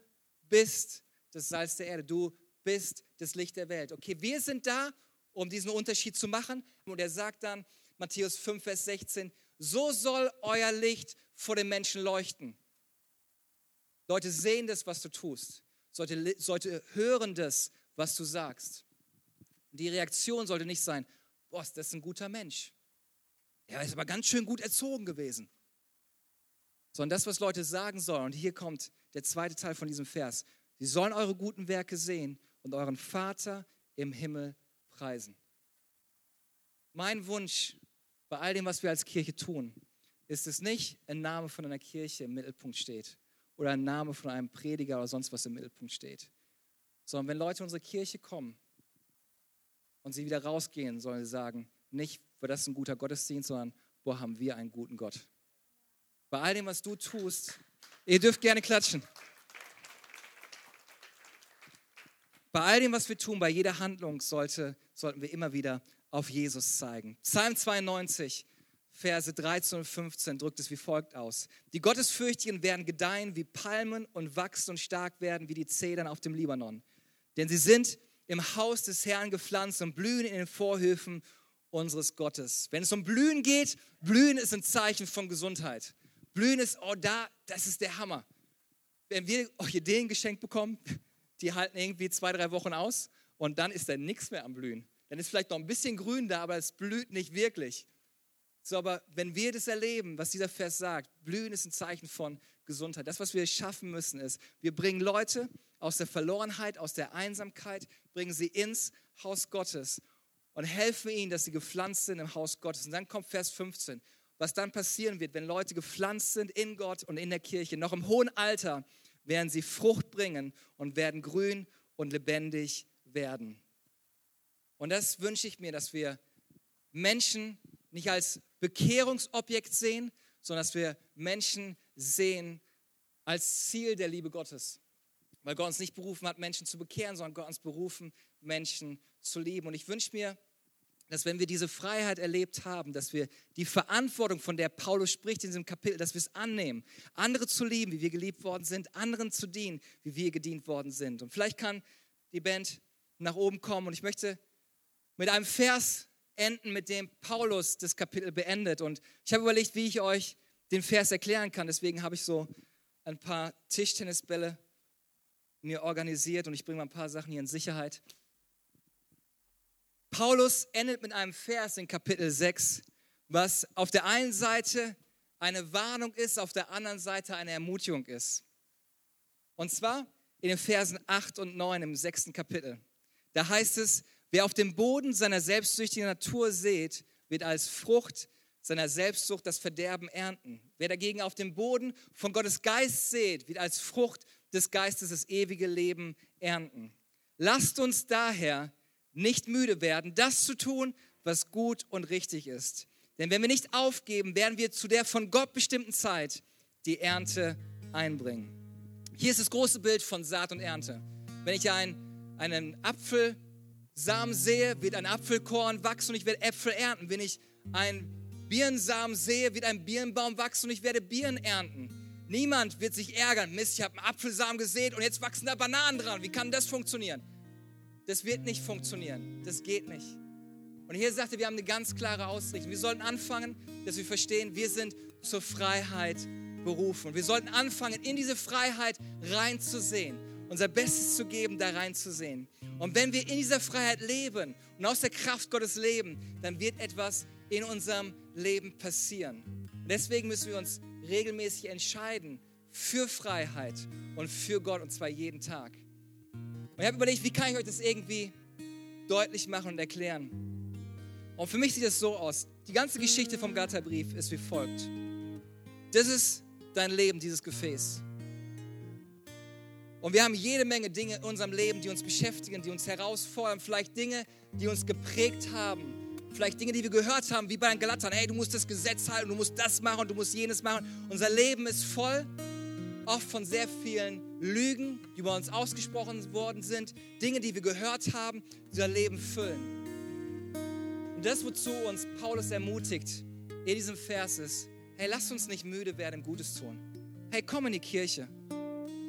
bist das Salz der Erde. Du bist das Licht der Welt. Okay, wir sind da, um diesen Unterschied zu machen. Und er sagt dann, Matthäus 5, Vers 16, so soll euer Licht vor den Menschen leuchten. Leute sehen das, was du tust. Sollte, sollte hören das, was du sagst. Die Reaktion sollte nicht sein, boah, das ist ein guter Mensch. Er ist aber ganz schön gut erzogen gewesen. Sondern das, was Leute sagen sollen. Und hier kommt der zweite Teil von diesem Vers. Sie sollen eure guten Werke sehen und euren Vater im Himmel preisen. Mein Wunsch bei all dem, was wir als Kirche tun, ist es nicht, ein Name von einer Kirche im Mittelpunkt steht oder ein Name von einem Prediger oder sonst was im Mittelpunkt steht, sondern wenn Leute in unsere Kirche kommen und sie wieder rausgehen, sollen sie sagen, nicht, weil das ein guter Gottesdienst, sondern, boah, haben wir einen guten Gott. Bei all dem, was du tust, ihr dürft gerne klatschen. Bei all dem, was wir tun, bei jeder Handlung sollte, sollten wir immer wieder auf Jesus zeigen. Psalm 92, Verse 13 und 15 drückt es wie folgt aus. Die Gottesfürchtigen werden gedeihen wie Palmen und wachsen und stark werden wie die Zedern auf dem Libanon. Denn sie sind im Haus des Herrn gepflanzt und blühen in den Vorhöfen unseres Gottes. Wenn es um Blühen geht, Blühen ist ein Zeichen von Gesundheit. Blühen ist, oh da, das ist der Hammer. Wenn wir Orchideen geschenkt bekommen, die halten irgendwie zwei, drei Wochen aus und dann ist da nichts mehr am Blühen. Dann ist vielleicht noch ein bisschen grün da, aber es blüht nicht wirklich. So, aber wenn wir das erleben, was dieser Vers sagt, blühen ist ein Zeichen von Gesundheit. Das, was wir schaffen müssen, ist, wir bringen Leute aus der Verlorenheit, aus der Einsamkeit, bringen sie ins Haus Gottes und helfen ihnen, dass sie gepflanzt sind im Haus Gottes. Und dann kommt Vers 15. Was dann passieren wird, wenn Leute gepflanzt sind in Gott und in der Kirche, noch im hohen Alter, werden sie Frucht bringen und werden grün und lebendig werden. Und das wünsche ich mir, dass wir Menschen nicht als Bekehrungsobjekt sehen, sondern dass wir Menschen sehen als Ziel der Liebe Gottes. Weil Gott uns nicht berufen hat, Menschen zu bekehren, sondern Gott uns berufen, Menschen zu lieben. Und ich wünsche mir, dass wenn wir diese Freiheit erlebt haben, dass wir die Verantwortung, von der Paulus spricht in diesem Kapitel, dass wir es annehmen, andere zu lieben, wie wir geliebt worden sind, anderen zu dienen, wie wir gedient worden sind. Und vielleicht kann die Band nach oben kommen und ich möchte mit einem Vers enden, mit dem Paulus das Kapitel beendet. Und ich habe überlegt, wie ich euch den Vers erklären kann. Deswegen habe ich so ein paar Tischtennisbälle mir organisiert und ich bringe mal ein paar Sachen hier in Sicherheit. Paulus endet mit einem Vers in Kapitel 6, was auf der einen Seite eine Warnung ist, auf der anderen Seite eine Ermutigung ist. Und zwar in den Versen 8 und 9 im sechsten Kapitel. Da heißt es, wer auf dem Boden seiner selbstsüchtigen Natur sät, wird als Frucht seiner Selbstsucht das Verderben ernten. Wer dagegen auf dem Boden von Gottes Geist sät, wird als Frucht des Geistes das ewige Leben ernten. Lasst uns daher nicht müde werden, das zu tun, was gut und richtig ist. Denn wenn wir nicht aufgeben, werden wir zu der von Gott bestimmten Zeit die Ernte einbringen. Hier ist das große Bild von Saat und Ernte. Wenn ich ein, einen Apfelsamen sehe, wird ein Apfelkorn wachsen und ich werde Äpfel ernten. Wenn ich einen Birnensamen sehe, wird ein Birnenbaum wachsen und ich werde Birnen ernten. Niemand wird sich ärgern. Mist, ich habe einen Apfelsamen gesät und jetzt wachsen da Bananen dran. Wie kann das funktionieren? Das wird nicht funktionieren. Das geht nicht. Und hier sagt er, wir haben eine ganz klare Ausrichtung. Wir sollten anfangen, dass wir verstehen, wir sind zur Freiheit berufen. Wir sollten anfangen, in diese Freiheit reinzusehen, unser Bestes zu geben, da reinzusehen. Und wenn wir in dieser Freiheit leben und aus der Kraft Gottes leben, dann wird etwas in unserem Leben passieren. Und deswegen müssen wir uns regelmäßig entscheiden für Freiheit und für Gott und zwar jeden Tag. Und ich habe überlegt, wie kann ich euch das irgendwie deutlich machen und erklären. Und für mich sieht es so aus. Die ganze Geschichte vom Galaterbrief ist wie folgt. Das ist dein Leben, dieses Gefäß. Und wir haben jede Menge Dinge in unserem Leben, die uns beschäftigen, die uns herausfordern. Vielleicht Dinge, die uns geprägt haben. Vielleicht Dinge, die wir gehört haben, wie bei den Galatern. Hey, du musst das Gesetz halten, du musst das machen, du musst jenes machen. Unser Leben ist voll oft von sehr vielen Lügen, die über uns ausgesprochen worden sind, Dinge, die wir gehört haben, die unser Leben füllen. Und das, wozu uns Paulus ermutigt in diesem Vers ist, hey, lass uns nicht müde werden, Gutes tun. Hey, komm in die Kirche,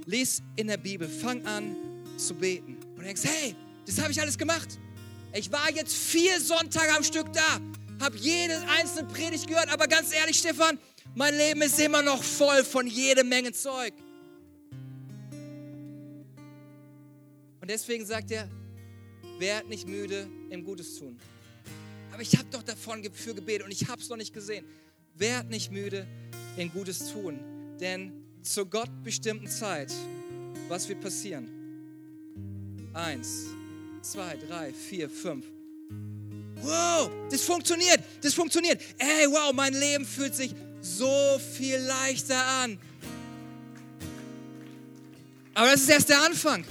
lies in der Bibel, fang an zu beten. Und denkst, hey, das habe ich alles gemacht. Ich war jetzt vier Sonntage am Stück da, habe jede einzelne Predigt gehört, aber ganz ehrlich, Stefan, mein Leben ist immer noch voll von jede Menge Zeug. Und deswegen sagt er, werd nicht müde im Gutes tun. Aber ich habe doch davon für gebetet und ich habe es noch nicht gesehen. Werd nicht müde in Gutes tun, denn zur Gott bestimmten Zeit, was wird passieren? Eins, zwei, drei, vier, fünf. Wow, das funktioniert, das funktioniert. Ey, wow, mein Leben fühlt sich so viel leichter an. Aber das ist erst der Anfang.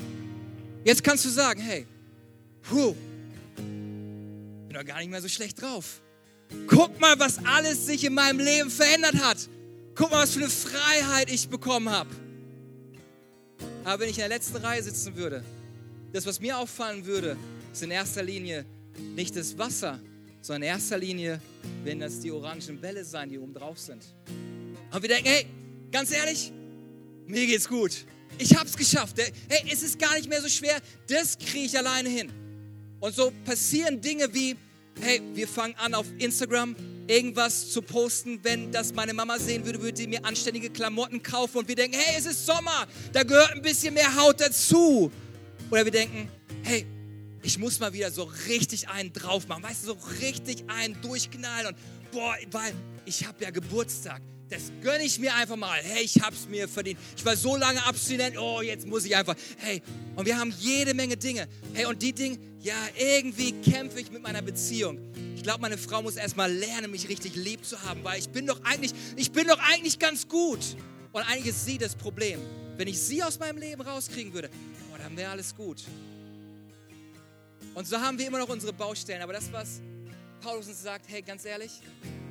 Jetzt kannst du sagen, hey, puh, bin doch gar nicht mehr so schlecht drauf. Guck mal, was alles sich in meinem Leben verändert hat. Guck mal, was für eine Freiheit ich bekommen habe. Aber wenn ich in der letzten Reihe sitzen würde, das, was mir auffallen würde, ist in erster Linie nicht das Wasser, sondern in erster Linie werden das die orangen Bälle sein, die oben drauf sind. Und wir denken, hey, ganz ehrlich, mir geht's gut. Ich hab's geschafft. Hey, es ist gar nicht mehr so schwer. Das kriege ich alleine hin. Und so passieren Dinge wie, hey, wir fangen an auf Instagram irgendwas zu posten. Wenn das meine Mama sehen würde, würde sie mir anständige Klamotten kaufen. Und wir denken, hey, es ist Sommer. Da gehört ein bisschen mehr Haut dazu. Oder wir denken, hey, ich muss mal wieder so richtig einen drauf machen, weißt du, so richtig einen durchknallen und boah, weil ich habe ja Geburtstag. Das gönne ich mir einfach mal. Hey, ich hab's mir verdient. Ich war so lange abstinent. Oh, jetzt muss ich einfach. Hey, und wir haben jede Menge Dinge. Hey, und die Dinge, ja, irgendwie kämpfe ich mit meiner Beziehung. Ich glaube, meine Frau muss erst mal lernen, mich richtig lieb zu haben, weil ich bin doch eigentlich, ich bin doch eigentlich ganz gut. Und eigentlich ist sie das Problem. Wenn ich sie aus meinem Leben rauskriegen würde, boah, dann wäre alles gut. Und so haben wir immer noch unsere Baustellen. Aber das, was Paulus uns sagt, hey, ganz ehrlich,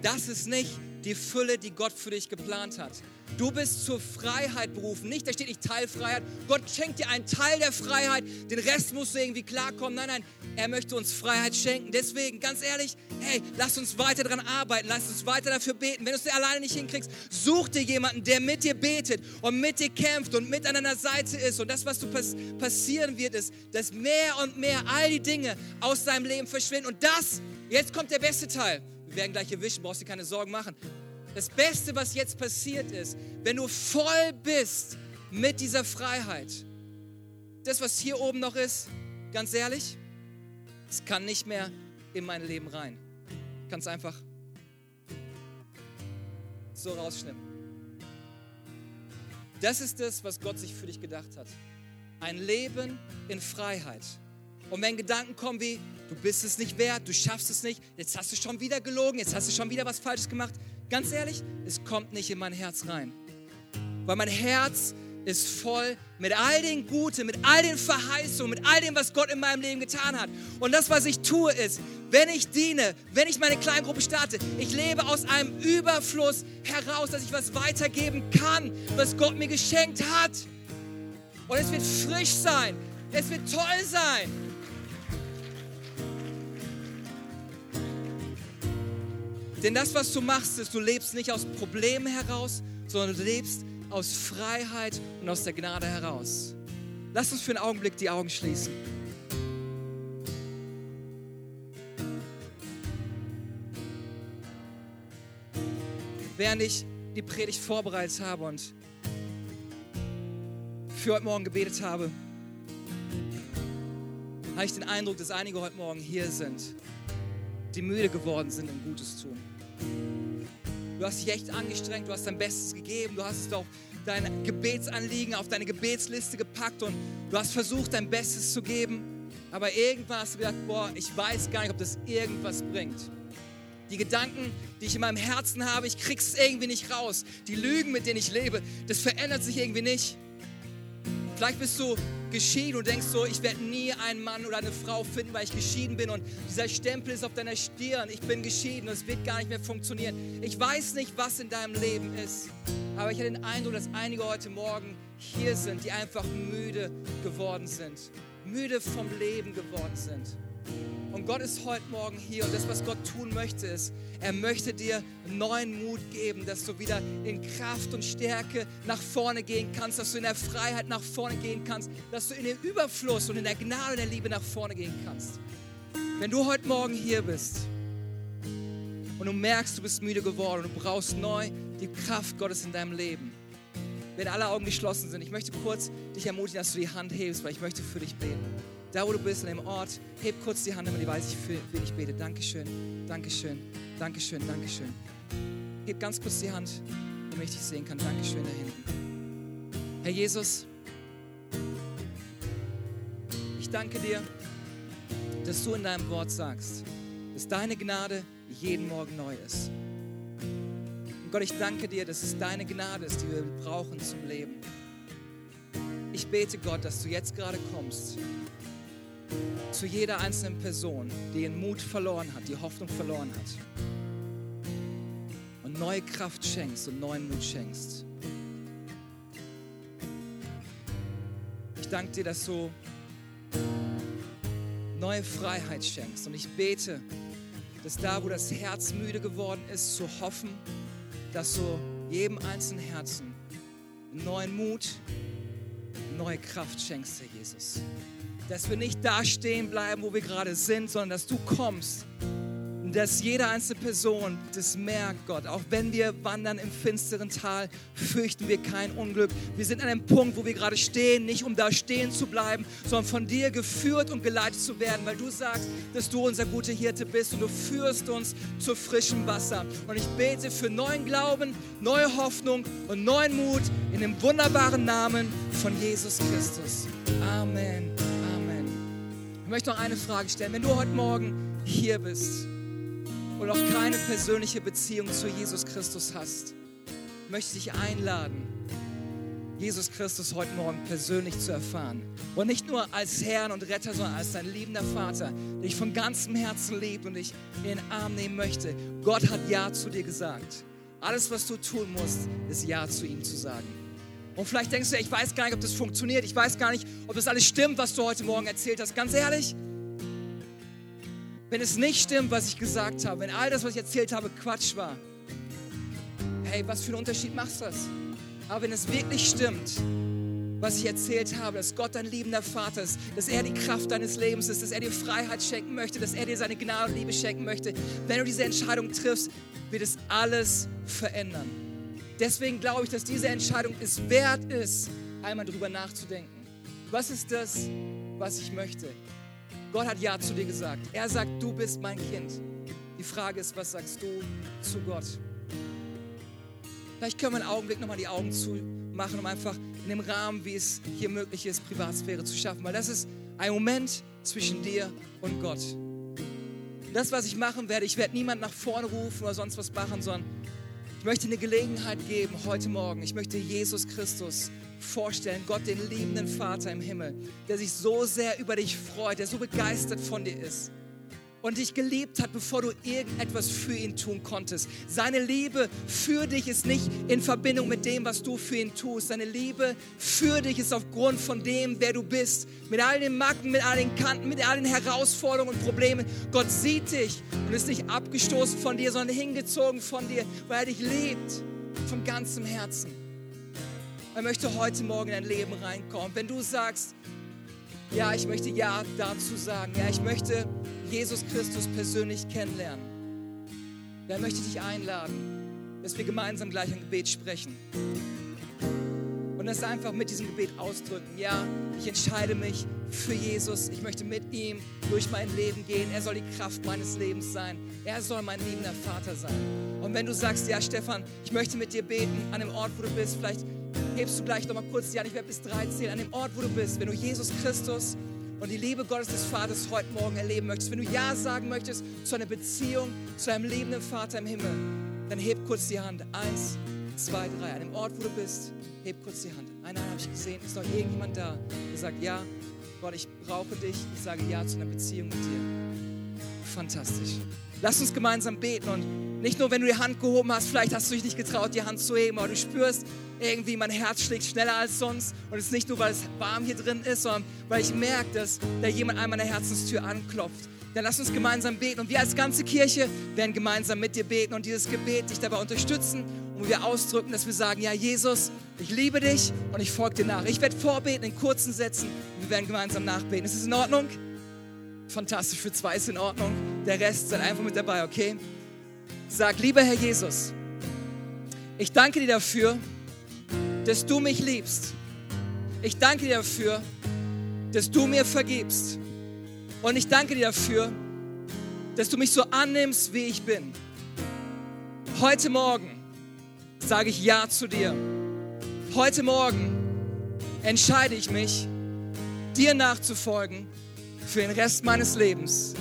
das ist nicht die Fülle, die Gott für dich geplant hat. Du bist zur Freiheit berufen. Nicht, da steht nicht Teilfreiheit. Gott schenkt dir einen Teil der Freiheit, den Rest musst du irgendwie klarkommen. Nein, nein, er möchte uns Freiheit schenken. Deswegen, ganz ehrlich, hey, lass uns weiter daran arbeiten, lass uns weiter dafür beten. Wenn du es dir alleine nicht hinkriegst, such dir jemanden, der mit dir betet und mit dir kämpft und mit an deiner Seite ist. Und das, was du pass passieren wird, ist, dass mehr und mehr all die Dinge aus deinem Leben verschwinden. Und das, jetzt kommt der beste Teil. Wir werden gleich erwischen, brauchst dir keine Sorgen machen. Das Beste, was jetzt passiert ist, wenn du voll bist mit dieser Freiheit, das, was hier oben noch ist, ganz ehrlich, es kann nicht mehr in mein Leben rein. Ich kann es einfach so rausschnippen. Das ist das, was Gott sich für dich gedacht hat. Ein Leben in Freiheit. Und wenn Gedanken kommen wie, du bist es nicht wert, du schaffst es nicht, jetzt hast du schon wieder gelogen, jetzt hast du schon wieder was Falsches gemacht, ganz ehrlich, es kommt nicht in mein Herz rein. Weil mein Herz ist voll mit all den Guten, mit all den Verheißungen, mit all dem, was Gott in meinem Leben getan hat. Und das, was ich tue, ist, wenn ich diene, wenn ich meine Kleingruppe starte, ich lebe aus einem Überfluss heraus, dass ich was weitergeben kann, was Gott mir geschenkt hat. Und es wird frisch sein, es wird toll sein. Denn das, was du machst, ist, du lebst nicht aus Problemen heraus, sondern du lebst aus Freiheit und aus der Gnade heraus. Lass uns für einen Augenblick die Augen schließen. Während ich die Predigt vorbereitet habe und für heute Morgen gebetet habe, habe ich den Eindruck, dass einige heute Morgen hier sind, die müde geworden sind im Gutes tun. Du hast dich echt angestrengt, du hast dein Bestes gegeben, du hast auf dein Gebetsanliegen auf deine Gebetsliste gepackt und du hast versucht, dein Bestes zu geben. Aber irgendwann hast du gedacht, boah, ich weiß gar nicht, ob das irgendwas bringt. Die Gedanken, die ich in meinem Herzen habe, ich krieg's irgendwie nicht raus. Die Lügen, mit denen ich lebe, das verändert sich irgendwie nicht. Vielleicht bist du geschieden und denkst so, ich werde nie einen Mann oder eine Frau finden, weil ich geschieden bin und dieser Stempel ist auf deiner Stirn, ich bin geschieden und es wird gar nicht mehr funktionieren. Ich weiß nicht, was in deinem Leben ist, aber ich habe den Eindruck, dass einige heute Morgen hier sind, die einfach müde geworden sind, müde vom Leben geworden sind. Und Gott ist heute Morgen hier und das, was Gott tun möchte, ist, er möchte dir neuen Mut geben, dass du wieder in Kraft und Stärke nach vorne gehen kannst, dass du in der Freiheit nach vorne gehen kannst, dass du in den Überfluss und in der Gnade der Liebe nach vorne gehen kannst. Wenn du heute Morgen hier bist und du merkst, du bist müde geworden und du brauchst neu die Kraft Gottes in deinem Leben, wenn alle Augen geschlossen sind, ich möchte kurz dich ermutigen, dass du die Hand hebst, weil ich möchte für dich beten. Da, wo du bist, an dem Ort, heb kurz die Hand, damit ich weiß, ich für wen ich bete. Dankeschön, Dankeschön, Dankeschön, Dankeschön. Heb ganz kurz die Hand, damit ich dich sehen kann. Dankeschön da hinten. Herr Jesus, ich danke dir, dass du in deinem Wort sagst, dass deine Gnade jeden Morgen neu ist. Und Gott, ich danke dir, dass es deine Gnade ist, die wir brauchen zum Leben. Ich bete Gott, dass du jetzt gerade kommst zu jeder einzelnen Person, die den Mut verloren hat, die Hoffnung verloren hat. Und neue Kraft schenkst und neuen Mut schenkst. Ich danke dir, dass du neue Freiheit schenkst. Und ich bete, dass da, wo das Herz müde geworden ist, zu hoffen, dass du jedem einzelnen Herzen neuen Mut, neue Kraft schenkst, Herr Jesus dass wir nicht da stehen bleiben, wo wir gerade sind, sondern dass du kommst und dass jede einzelne Person das merkt, Gott. Auch wenn wir wandern im finsteren Tal, fürchten wir kein Unglück. Wir sind an einem Punkt, wo wir gerade stehen, nicht um da stehen zu bleiben, sondern von dir geführt und geleitet zu werden, weil du sagst, dass du unser guter Hirte bist und du führst uns zu frischem Wasser. Und ich bete für neuen Glauben, neue Hoffnung und neuen Mut in dem wunderbaren Namen von Jesus Christus. Amen. Ich möchte noch eine Frage stellen. Wenn du heute Morgen hier bist und noch keine persönliche Beziehung zu Jesus Christus hast, möchte ich dich einladen, Jesus Christus heute Morgen persönlich zu erfahren. Und nicht nur als Herrn und Retter, sondern als dein liebender Vater, der dich von ganzem Herzen liebt und dich in den Arm nehmen möchte. Gott hat Ja zu dir gesagt. Alles, was du tun musst, ist Ja zu ihm zu sagen. Und vielleicht denkst du, ich weiß gar nicht, ob das funktioniert. Ich weiß gar nicht, ob das alles stimmt, was du heute Morgen erzählt hast. Ganz ehrlich, wenn es nicht stimmt, was ich gesagt habe, wenn all das, was ich erzählt habe, Quatsch war, hey, was für einen Unterschied macht das? Aber wenn es wirklich stimmt, was ich erzählt habe, dass Gott dein liebender Vater ist, dass er die Kraft deines Lebens ist, dass er dir Freiheit schenken möchte, dass er dir seine Gnade und Liebe schenken möchte, wenn du diese Entscheidung triffst, wird es alles verändern. Deswegen glaube ich, dass diese Entscheidung es wert ist, einmal drüber nachzudenken. Was ist das, was ich möchte? Gott hat Ja zu dir gesagt. Er sagt, du bist mein Kind. Die Frage ist, was sagst du zu Gott? Vielleicht können wir einen Augenblick nochmal die Augen zumachen, um einfach in dem Rahmen, wie es hier möglich ist, Privatsphäre zu schaffen. Weil das ist ein Moment zwischen dir und Gott. Das, was ich machen werde, ich werde niemand nach vorne rufen oder sonst was machen, sondern ich möchte eine Gelegenheit geben heute Morgen. Ich möchte Jesus Christus vorstellen, Gott, den liebenden Vater im Himmel, der sich so sehr über dich freut, der so begeistert von dir ist und dich geliebt hat, bevor du irgendetwas für ihn tun konntest. Seine Liebe für dich ist nicht in Verbindung mit dem, was du für ihn tust. Seine Liebe für dich ist aufgrund von dem, wer du bist. Mit all den Macken, mit all den Kanten, mit all den Herausforderungen und Problemen. Gott sieht dich und ist nicht abgestoßen von dir, sondern hingezogen von dir, weil er dich liebt von ganzem Herzen. Er möchte heute Morgen in dein Leben reinkommen. Wenn du sagst, ja, ich möchte Ja dazu sagen, ja, ich möchte Jesus Christus persönlich kennenlernen, dann möchte ich dich einladen, dass wir gemeinsam gleich ein Gebet sprechen. Und das einfach mit diesem Gebet ausdrücken. Ja, ich entscheide mich für Jesus. Ich möchte mit ihm durch mein Leben gehen. Er soll die Kraft meines Lebens sein. Er soll mein liebender Vater sein. Und wenn du sagst, ja, Stefan, ich möchte mit dir beten an dem Ort, wo du bist, vielleicht hebst du gleich noch mal kurz die Hand. Ich werde bis drei zählen. An dem Ort, wo du bist, wenn du Jesus Christus und die Liebe Gottes des Vaters heute Morgen erleben möchtest, wenn du Ja sagen möchtest zu einer Beziehung zu einem liebenden Vater im Himmel, dann heb kurz die Hand. Eins, zwei, drei. An dem Ort, wo du bist, heb kurz die Hand. Einer habe ich gesehen. Ist noch irgendjemand da, der sagt, ja, Gott, ich brauche dich. Ich sage Ja zu einer Beziehung mit dir. Fantastisch. Lass uns gemeinsam beten und nicht nur, wenn du die Hand gehoben hast, vielleicht hast du dich nicht getraut, die Hand zu heben, aber du spürst, irgendwie mein Herz schlägt schneller als sonst. Und es ist nicht nur, weil es warm hier drin ist, sondern weil ich merke, dass da jemand an meiner Herzenstür anklopft. Dann lass uns gemeinsam beten. Und wir als ganze Kirche werden gemeinsam mit dir beten und dieses Gebet dich dabei unterstützen und wir ausdrücken, dass wir sagen, ja Jesus, ich liebe dich und ich folge dir nach. Ich werde vorbeten in kurzen Sätzen und wir werden gemeinsam nachbeten. Ist es in Ordnung? Fantastisch, für zwei ist in Ordnung. Der Rest seid einfach mit dabei, okay? Sag, lieber Herr Jesus, ich danke dir dafür, dass du mich liebst. Ich danke dir dafür, dass du mir vergibst. Und ich danke dir dafür, dass du mich so annimmst, wie ich bin. Heute Morgen sage ich Ja zu dir. Heute Morgen entscheide ich mich, dir nachzufolgen für den Rest meines Lebens.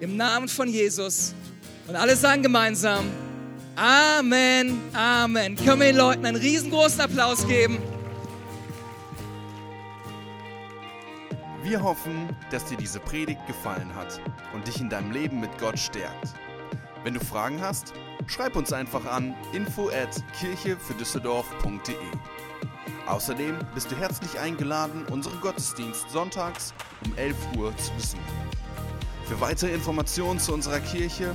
Im Namen von Jesus. Und alle sagen gemeinsam, Amen, Amen. Können wir den Leuten einen riesengroßen Applaus geben? Wir hoffen, dass dir diese Predigt gefallen hat und dich in deinem Leben mit Gott stärkt. Wenn du Fragen hast, schreib uns einfach an info at kirchefürdüsseldorf.de. Außerdem bist du herzlich eingeladen, unseren Gottesdienst sonntags um 11 Uhr zu besuchen. Für weitere Informationen zu unserer Kirche